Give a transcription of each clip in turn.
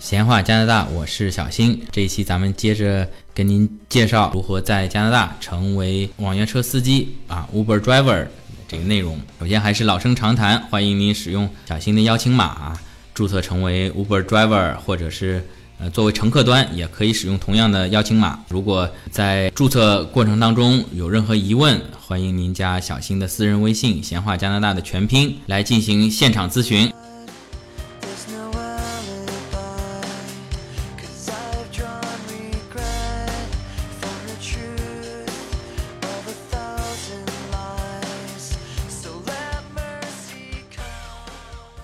闲话加拿大，我是小新。这一期咱们接着跟您介绍如何在加拿大成为网约车司机啊，Uber driver 这个内容。首先还是老生常谈，欢迎您使用小新的邀请码啊，注册成为 Uber driver，或者是呃作为乘客端也可以使用同样的邀请码。如果在注册过程当中有任何疑问，欢迎您加小新的私人微信“闲话加拿大”的全拼来进行现场咨询。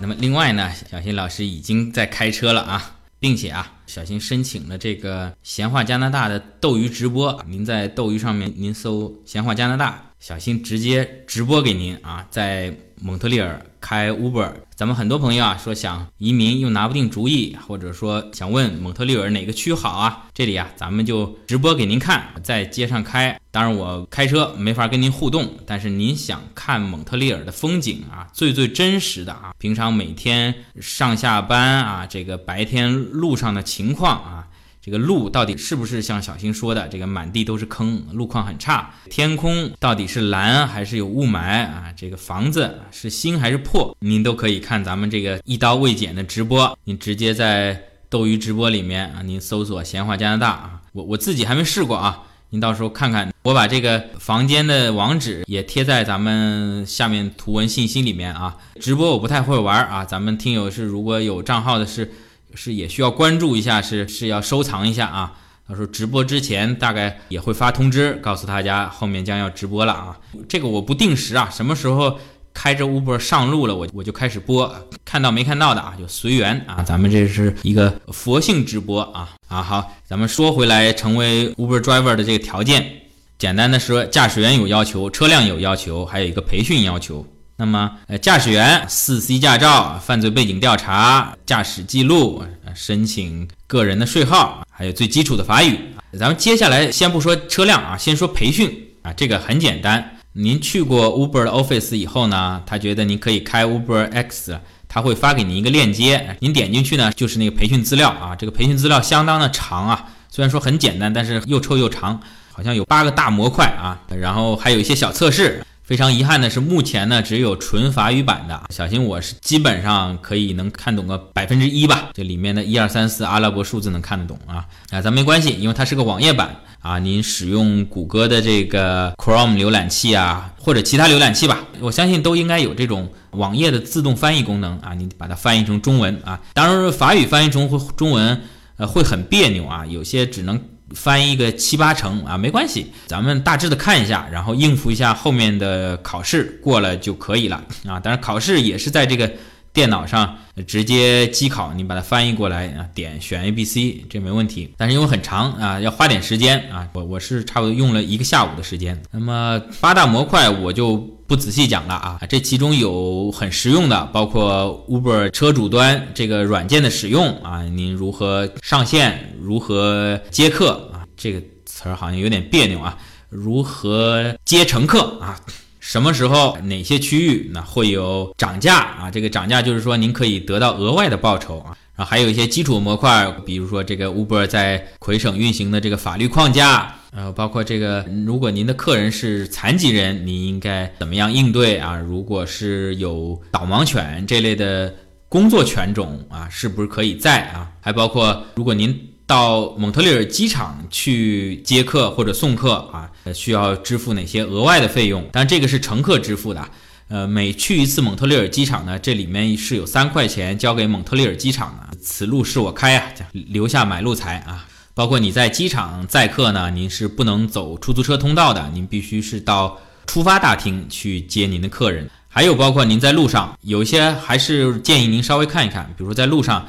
那么另外呢，小新老师已经在开车了啊，并且啊，小新申请了这个闲话加拿大的斗鱼直播。您在斗鱼上面您搜“闲话加拿大”，小新直接直播给您啊，在蒙特利尔开 Uber。咱们很多朋友啊说想移民又拿不定主意，或者说想问蒙特利尔哪个区好啊，这里啊咱们就直播给您看，在街上开。当然我开车没法跟您互动，但是您想看蒙特利尔的风景啊，最最真实的啊，平常每天上下班啊，这个白天路上的情况啊。这个路到底是不是像小新说的，这个满地都是坑，路况很差？天空到底是蓝还是有雾霾啊？这个房子是新还是破？您都可以看咱们这个一刀未剪的直播，您直接在斗鱼直播里面啊，您搜索“闲话加拿大”啊，我我自己还没试过啊，您到时候看看，我把这个房间的网址也贴在咱们下面图文信息里面啊。直播我不太会玩啊，咱们听友是如果有账号的是。是也需要关注一下，是是要收藏一下啊。到时候直播之前大概也会发通知，告诉大家后面将要直播了啊。这个我不定时啊，什么时候开着 Uber 上路了，我我就开始播，看到没看到的啊，就随缘啊。咱们这是一个佛性直播啊啊。好，咱们说回来，成为 Uber driver 的这个条件，简单的说，驾驶员有要求，车辆有要求，还有一个培训要求。那么，呃，驾驶员四 C 驾照、犯罪背景调查、驾驶记录、申请个人的税号，还有最基础的法语。咱们接下来先不说车辆啊，先说培训啊，这个很简单。您去过 Uber 的 Office 以后呢，他觉得您可以开 Uber X，他会发给您一个链接，您点进去呢，就是那个培训资料啊。这个培训资料相当的长啊，虽然说很简单，但是又臭又长，好像有八个大模块啊，然后还有一些小测试。非常遗憾的是，目前呢只有纯法语版的。小新我是基本上可以能看懂个百分之一吧，这里面的一二三四阿拉伯数字能看得懂啊啊，咱没关系，因为它是个网页版啊。您使用谷歌的这个 Chrome 浏览器啊，或者其他浏览器吧，我相信都应该有这种网页的自动翻译功能啊。你把它翻译成中文啊，当然法语翻译成中文呃会很别扭啊，有些只能。翻译个七八成啊，没关系，咱们大致的看一下，然后应付一下后面的考试，过了就可以了啊。当然考试也是在这个电脑上直接机考，你把它翻译过来啊，点选 A、B、C，这没问题。但是因为很长啊，要花点时间啊，我我是差不多用了一个下午的时间。那么八大模块我就不仔细讲了啊，这其中有很实用的，包括 Uber 车主端这个软件的使用啊，您如何上线，如何接客啊，这个词儿好像有点别扭啊，如何接乘客啊？什么时候哪些区域那会有涨价啊？这个涨价就是说您可以得到额外的报酬啊。然后还有一些基础模块，比如说这个 Uber 在魁省运行的这个法律框架，呃，包括这个如果您的客人是残疾人，您应该怎么样应对啊？如果是有导盲犬这类的工作犬种啊，是不是可以在啊？还包括如果您到蒙特利尔机场去接客或者送客啊，需要支付哪些额外的费用？当然这个是乘客支付的。呃，每去一次蒙特利尔机场呢，这里面是有三块钱交给蒙特利尔机场的。此路是我开啊，留下买路财啊。包括你在机场载客呢，您是不能走出租车通道的，您必须是到出发大厅去接您的客人。还有包括您在路上，有一些还是建议您稍微看一看，比如说在路上。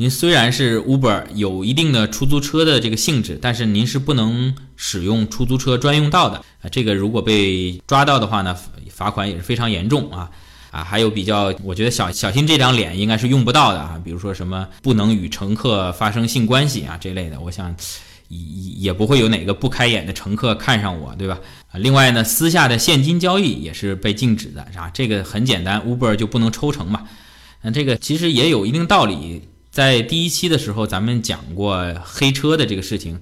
您虽然是 Uber 有一定的出租车的这个性质，但是您是不能使用出租车专用道的啊。这个如果被抓到的话呢，罚款也是非常严重啊啊。还有比较，我觉得小小心这张脸应该是用不到的啊，比如说什么不能与乘客发生性关系啊这类的，我想也也不会有哪个不开眼的乘客看上我，对吧？啊，另外呢，私下的现金交易也是被禁止的，是吧？这个很简单，Uber 就不能抽成嘛。那这个其实也有一定道理。在第一期的时候，咱们讲过黑车的这个事情，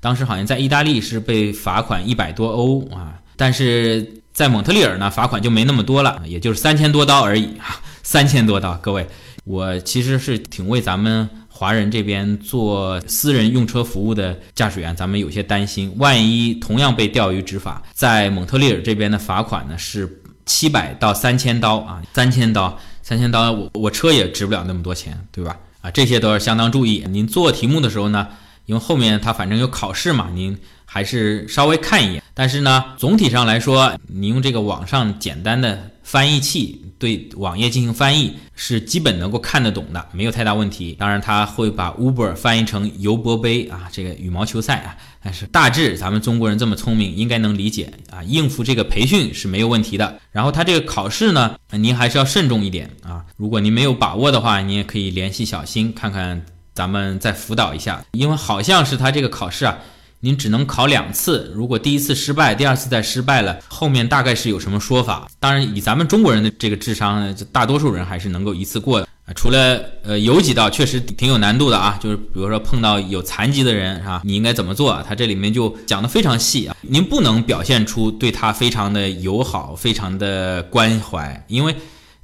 当时好像在意大利是被罚款一百多欧啊，但是在蒙特利尔呢，罚款就没那么多了，也就是三千多刀而已啊，三千多刀。各位，我其实是挺为咱们华人这边做私人用车服务的驾驶员，咱们有些担心，万一同样被钓鱼执法，在蒙特利尔这边的罚款呢是七百到三千刀啊，三千刀，三千刀，我我车也值不了那么多钱，对吧？啊，这些都是相当注意。您做题目的时候呢，因为后面它反正有考试嘛，您还是稍微看一眼。但是呢，总体上来说，你用这个网上简单的翻译器对网页进行翻译，是基本能够看得懂的，没有太大问题。当然，它会把 Uber 翻译成尤伯杯啊，这个羽毛球赛啊。但是大致咱们中国人这么聪明，应该能理解啊，应付这个培训是没有问题的。然后它这个考试呢，您还是要慎重一点啊。如果您没有把握的话，你也可以联系小新看看，咱们再辅导一下。因为好像是他这个考试啊，您只能考两次，如果第一次失败，第二次再失败了，后面大概是有什么说法。当然，以咱们中国人的这个智商呢，大多数人还是能够一次过的。除了呃有几道确实挺有难度的啊，就是比如说碰到有残疾的人是吧，你应该怎么做？他这里面就讲的非常细啊，您不能表现出对他非常的友好、非常的关怀，因为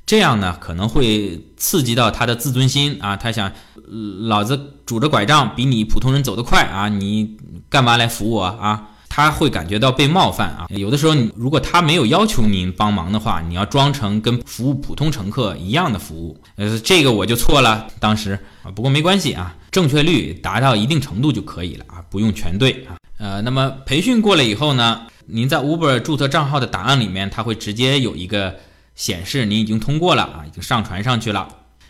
这样呢可能会刺激到他的自尊心啊，他想老子拄着拐杖比你普通人走得快啊，你干嘛来扶我啊？他会感觉到被冒犯啊！有的时候，如果他没有要求您帮忙的话，你要装成跟服务普通乘客一样的服务。呃，这个我就错了，当时啊，不过没关系啊，正确率达到一定程度就可以了啊，不用全对啊。呃，那么培训过了以后呢，您在 Uber 注册账号的档案里面，它会直接有一个显示您已经通过了啊，已经上传上去了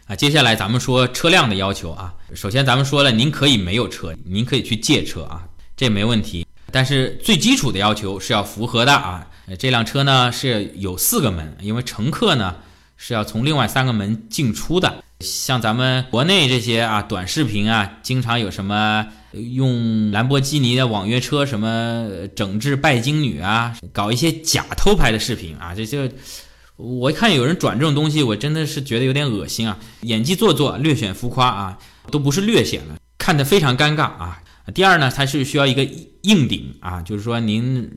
啊。接下来咱们说车辆的要求啊，首先咱们说了，您可以没有车，您可以去借车啊，这没问题。但是最基础的要求是要符合的啊！这辆车呢是有四个门，因为乘客呢是要从另外三个门进出的。像咱们国内这些啊短视频啊，经常有什么用兰博基尼的网约车什么整治拜金女啊，搞一些假偷拍的视频啊，这就我一看有人转这种东西，我真的是觉得有点恶心啊！演技做作，略显浮夸啊，都不是略显了，看得非常尴尬啊！第二呢，它是需要一个硬顶啊，就是说您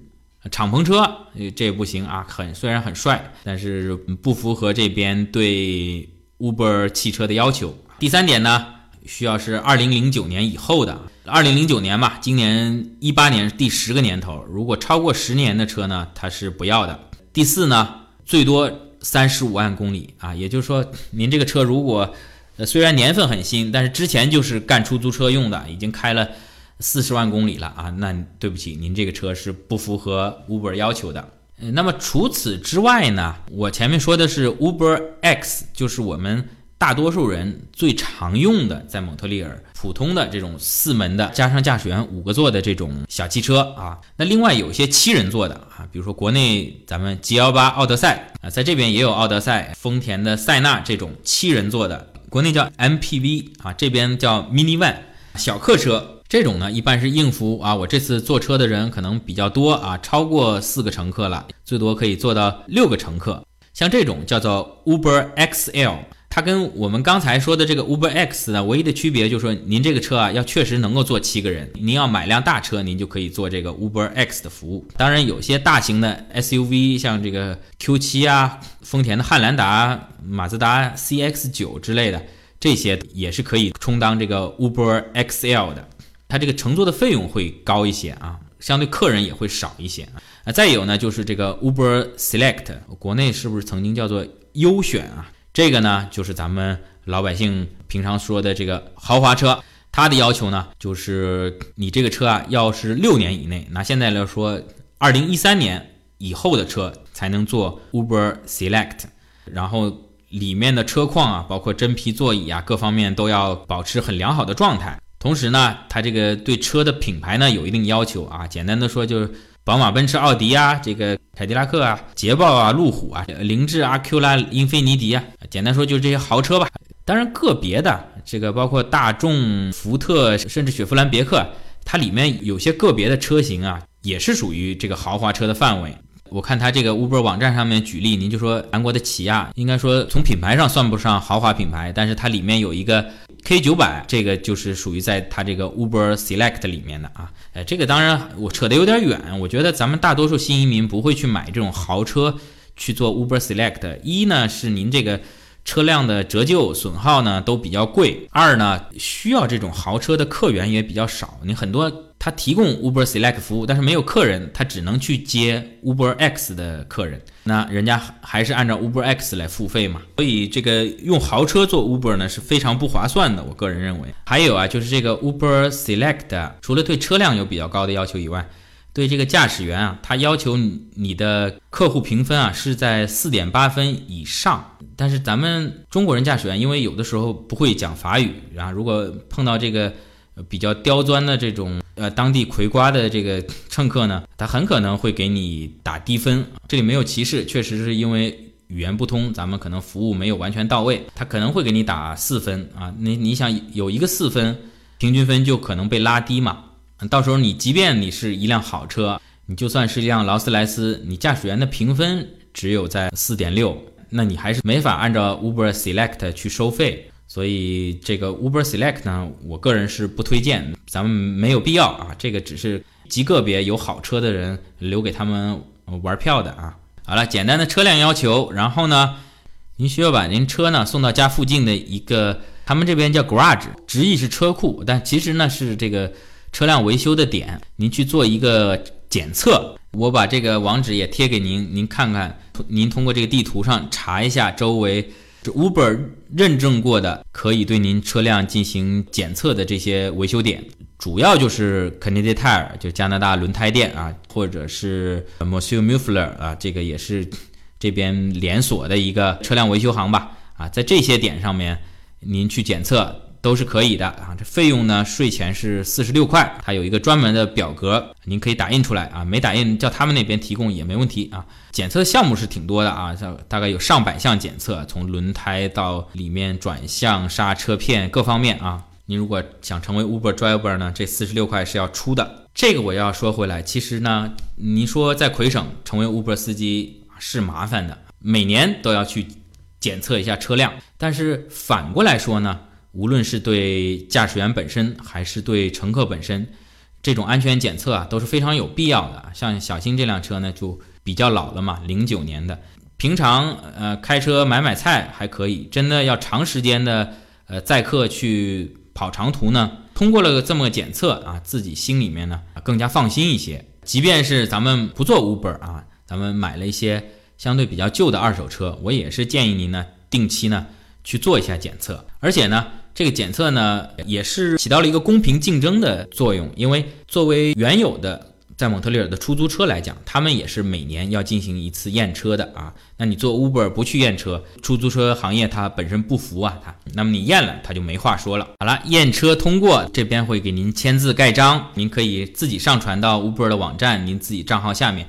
敞篷车这不行啊，很虽然很帅，但是不符合这边对 Uber 汽车的要求。第三点呢，需要是二零零九年以后的，二零零九年嘛，今年一八年第十个年头，如果超过十年的车呢，它是不要的。第四呢，最多三十五万公里啊，也就是说您这个车如果呃虽然年份很新，但是之前就是干出租车用的，已经开了。四十万公里了啊，那对不起，您这个车是不符合 Uber 要求的。那么除此之外呢，我前面说的是 Uber X，就是我们大多数人最常用的，在蒙特利尔普通的这种四门的，加上驾驶员五个座的这种小汽车啊。那另外有些七人座的啊，比如说国内咱们 G 幺八奥德赛啊，在这边也有奥德赛、丰田的塞纳这种七人座的，国内叫 MPV 啊，这边叫 Minivan 小客车。这种呢，一般是应付啊，我这次坐车的人可能比较多啊，超过四个乘客了，最多可以坐到六个乘客。像这种叫做 Uber XL，它跟我们刚才说的这个 Uber X 呢，唯一的区别就是说，您这个车啊，要确实能够坐七个人。您要买辆大车，您就可以做这个 Uber X 的服务。当然，有些大型的 SUV，像这个 Q7 啊，丰田的汉兰达、马自达 CX9 之类的，这些也是可以充当这个 Uber XL 的。它这个乘坐的费用会高一些啊，相对客人也会少一些啊。再有呢，就是这个 Uber Select，国内是不是曾经叫做优选啊？这个呢，就是咱们老百姓平常说的这个豪华车。它的要求呢，就是你这个车啊，要是六年以内，拿现在来说，二零一三年以后的车才能做 Uber Select，然后里面的车况啊，包括真皮座椅啊，各方面都要保持很良好的状态。同时呢，它这个对车的品牌呢有一定要求啊。简单的说，就是宝马、奔驰、奥迪啊，这个凯迪拉克啊、捷豹啊、路虎啊、凌志、阿 Q 啦、英菲尼迪啊，简单说就是这些豪车吧。当然，个别的这个包括大众、福特，甚至雪佛兰、别克，它里面有些个别的车型啊，也是属于这个豪华车的范围。我看它这个 Uber 网站上面举例，您就说韩国的起亚，应该说从品牌上算不上豪华品牌，但是它里面有一个。K 九百，这个就是属于在它这个 Uber Select 里面的啊。呃，这个当然我扯得有点远，我觉得咱们大多数新移民不会去买这种豪车去做 Uber Select。一呢是您这个。车辆的折旧损耗呢都比较贵。二呢，需要这种豪车的客源也比较少。你很多他提供 Uber Select 服务，但是没有客人，他只能去接 Uber X 的客人。那人家还是按照 Uber X 来付费嘛。所以这个用豪车做 Uber 呢是非常不划算的。我个人认为。还有啊，就是这个 Uber Select 除了对车辆有比较高的要求以外，对这个驾驶员啊，他要求你的客户评分啊是在四点八分以上。但是咱们中国人驾驶员，因为有的时候不会讲法语，然后如果碰到这个比较刁钻的这种呃当地葵瓜的这个乘客呢，他很可能会给你打低分。这里没有歧视，确实是因为语言不通，咱们可能服务没有完全到位，他可能会给你打四分啊。你你想有一个四分，平均分就可能被拉低嘛。到时候你即便你是一辆好车，你就算是一辆劳斯莱斯，你驾驶员的评分只有在四点六。那你还是没法按照 Uber Select 去收费，所以这个 Uber Select 呢，我个人是不推荐，咱们没有必要啊。这个只是极个别有好车的人留给他们玩票的啊。好了，简单的车辆要求，然后呢，您需要把您车呢送到家附近的一个，他们这边叫 garage，直译是车库，但其实呢是这个车辆维修的点，您去做一个检测。我把这个网址也贴给您，您看看。您通过这个地图上查一下周围这，Uber 认证过的可以对您车辆进行检测的这些维修点，主要就是 Canadian Tire，就加拿大轮胎店啊，或者是 Monsieur Muffler 啊，这个也是这边连锁的一个车辆维修行吧。啊，在这些点上面，您去检测。都是可以的啊，这费用呢，税前是四十六块，它有一个专门的表格，您可以打印出来啊，没打印叫他们那边提供也没问题啊。检测项目是挺多的啊，大概有上百项检测，从轮胎到里面转向、刹车片各方面啊。您如果想成为 Uber driver 呢，这四十六块是要出的。这个我要说回来，其实呢，您说在魁省成为 Uber 司机是麻烦的，每年都要去检测一下车辆，但是反过来说呢。无论是对驾驶员本身，还是对乘客本身，这种安全检测啊都是非常有必要的。像小新这辆车呢，就比较老了嘛，零九年的。平常呃开车买买菜还可以，真的要长时间的呃载客去跑长途呢，通过了这么个检测啊，自己心里面呢更加放心一些。即便是咱们不做 Uber 啊，咱们买了一些相对比较旧的二手车，我也是建议您呢定期呢去做一下检测，而且呢。这个检测呢，也是起到了一个公平竞争的作用，因为作为原有的在蒙特利尔的出租车来讲，他们也是每年要进行一次验车的啊。那你做 Uber 不去验车，出租车行业它本身不服啊，它，那么你验了，它就没话说了。好了，验车通过，这边会给您签字盖章，您可以自己上传到 Uber 的网站，您自己账号下面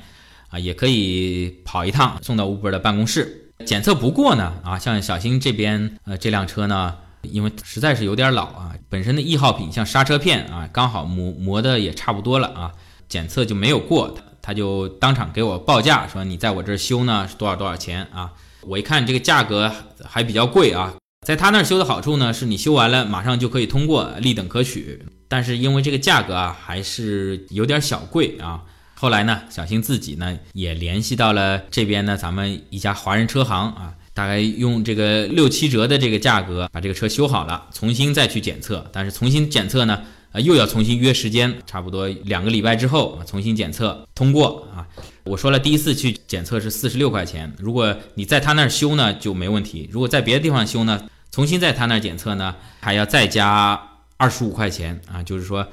啊，也可以跑一趟送到 Uber 的办公室。检测不过呢，啊，像小新这边呃这辆车呢。因为实在是有点老啊，本身的易耗品像刹车片啊，刚好磨磨的也差不多了啊，检测就没有过，他他就当场给我报价，说你在我这儿修呢是多少多少钱啊？我一看这个价格还比较贵啊，在他那儿修的好处呢，是你修完了马上就可以通过，立等可取。但是因为这个价格啊还是有点小贵啊，后来呢，小新自己呢也联系到了这边呢咱们一家华人车行啊。大概用这个六七折的这个价格把这个车修好了，重新再去检测。但是重新检测呢，呃，又要重新约时间，差不多两个礼拜之后啊，重新检测通过啊。我说了，第一次去检测是四十六块钱，如果你在他那儿修呢就没问题。如果在别的地方修呢，重新在他那儿检测呢，还要再加二十五块钱啊。就是说，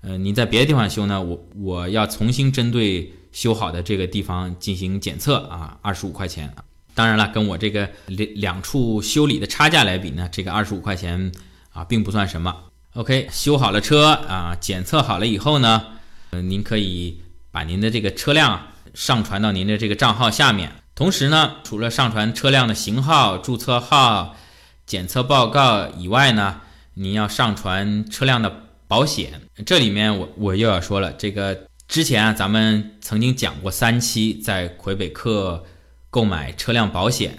呃，你在别的地方修呢，我我要重新针对修好的这个地方进行检测啊，二十五块钱。当然了，跟我这个两两处修理的差价来比呢，这个二十五块钱啊，并不算什么。OK，修好了车啊，检测好了以后呢，呃，您可以把您的这个车辆上传到您的这个账号下面。同时呢，除了上传车辆的型号、注册号、检测报告以外呢，您要上传车辆的保险。这里面我我又要说了，这个之前啊，咱们曾经讲过三期在魁北克。购买车辆保险，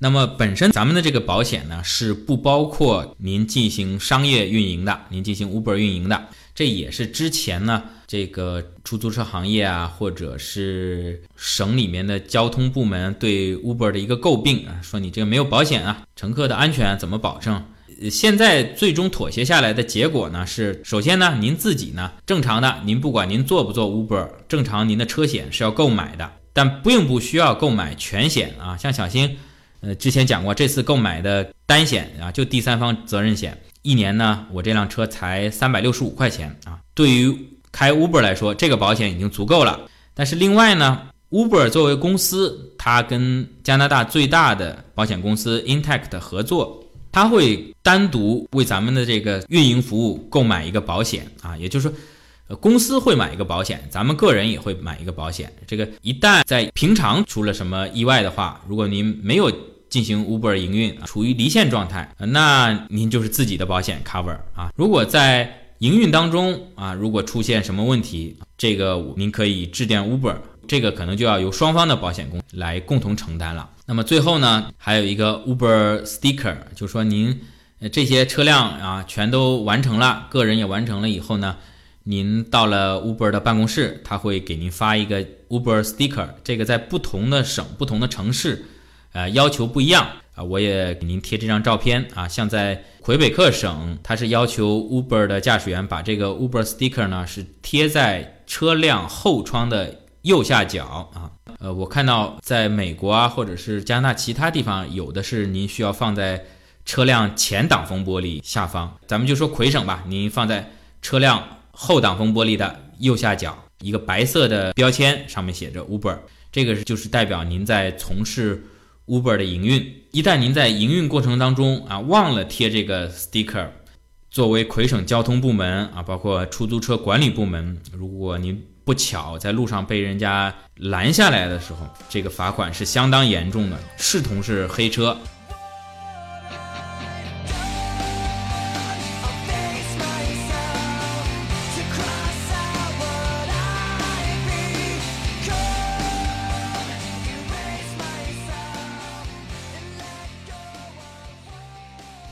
那么本身咱们的这个保险呢，是不包括您进行商业运营的，您进行 Uber 运营的，这也是之前呢这个出租车行业啊，或者是省里面的交通部门对 Uber 的一个诟病啊，说你这个没有保险啊，乘客的安全怎么保证？现在最终妥协下来的结果呢是，首先呢，您自己呢正常的，您不管您做不做 Uber，正常您的车险是要购买的，但并不需要购买全险啊，像小新。呃，之前讲过，这次购买的单险啊，就第三方责任险，一年呢，我这辆车才三百六十五块钱啊。对于开 Uber 来说，这个保险已经足够了。但是另外呢，Uber 作为公司，它跟加拿大最大的保险公司 Intact 合作，它会单独为咱们的这个运营服务购买一个保险啊，也就是说。呃，公司会买一个保险，咱们个人也会买一个保险。这个一旦在平常出了什么意外的话，如果您没有进行 Uber 营运，处于离线状态，那您就是自己的保险 cover 啊。如果在营运当中啊，如果出现什么问题，这个您可以致电 Uber，这个可能就要由双方的保险公司来共同承担了。那么最后呢，还有一个 Uber sticker，就是说您这些车辆啊全都完成了，个人也完成了以后呢。您到了 Uber 的办公室，他会给您发一个 Uber sticker，这个在不同的省、不同的城市，呃，要求不一样啊。我也给您贴这张照片啊，像在魁北克省，它是要求 Uber 的驾驶员把这个 Uber sticker 呢是贴在车辆后窗的右下角啊。呃，我看到在美国啊，或者是加拿大其他地方，有的是您需要放在车辆前挡风玻璃下方。咱们就说魁省吧，您放在车辆。后挡风玻璃的右下角一个白色的标签，上面写着 Uber，这个就是代表您在从事 Uber 的营运。一旦您在营运过程当中啊忘了贴这个 sticker，作为魁省交通部门啊，包括出租车管理部门，如果您不巧在路上被人家拦下来的时候，这个罚款是相当严重的，视同是黑车。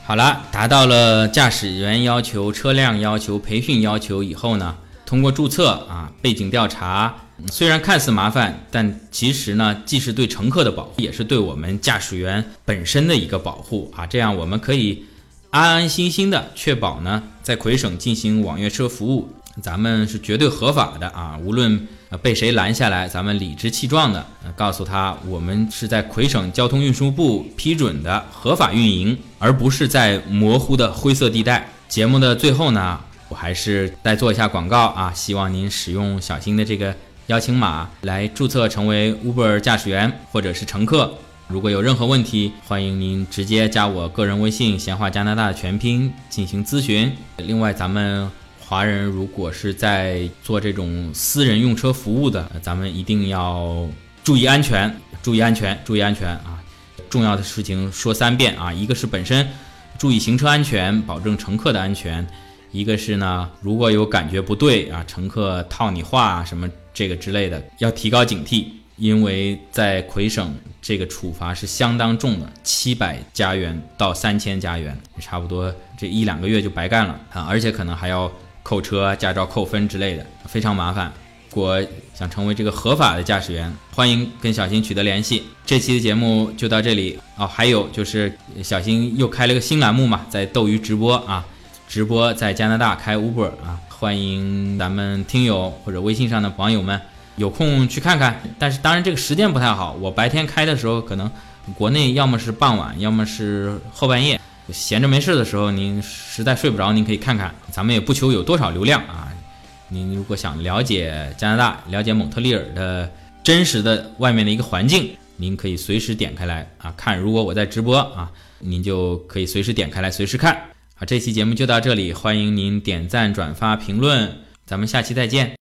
好了，达到了驾驶员要求、车辆要求、培训要求以后呢，通过注册啊、背景调查，虽然看似麻烦，但其实呢，既是对乘客的保护，也是对我们驾驶员本身的一个保护啊。这样我们可以安安心心的确保呢，在魁省进行网约车服务，咱们是绝对合法的啊。无论呃被谁拦下来，咱们理直气壮的、呃、告诉他，我们是在魁省交通运输部批准的合法运营，而不是在模糊的灰色地带。节目的最后呢，我还是再做一下广告啊，希望您使用小新的这个邀请码来注册成为 Uber 驾驶员或者是乘客。如果有任何问题，欢迎您直接加我个人微信“闲话加拿大”的全拼进行咨询。另外，咱们华人如果是在做这种私人用车服务的，咱们一定要注意安全，注意安全，注意安全啊！重要的事情说三遍啊，一个是本身注意行车安全，保证乘客的安全；一个是呢，如果有感觉不对啊，乘客套你话啊什么这个之类的，要提高警惕，因为在魁省这个处罚是相当重的，七百加元到三千加元，差不多这一两个月就白干了啊，而且可能还要扣车、驾照扣分之类的，非常麻烦。如果想成为这个合法的驾驶员，欢迎跟小新取得联系。这期的节目就到这里哦。还有就是小新又开了个新栏目嘛，在斗鱼直播啊，直播在加拿大开 Uber 啊，欢迎咱们听友或者微信上的网友们有空去看看。但是当然这个时间不太好，我白天开的时候可能国内要么是傍晚，要么是后半夜。闲着没事的时候，您实在睡不着，您可以看看。咱们也不求有多少流量啊，您如果想了解加拿大、了解蒙特利尔的真实的外面的一个环境，您可以随时点开来啊看。如果我在直播啊，您就可以随时点开来，随时看。啊，这期节目就到这里，欢迎您点赞、转发、评论，咱们下期再见。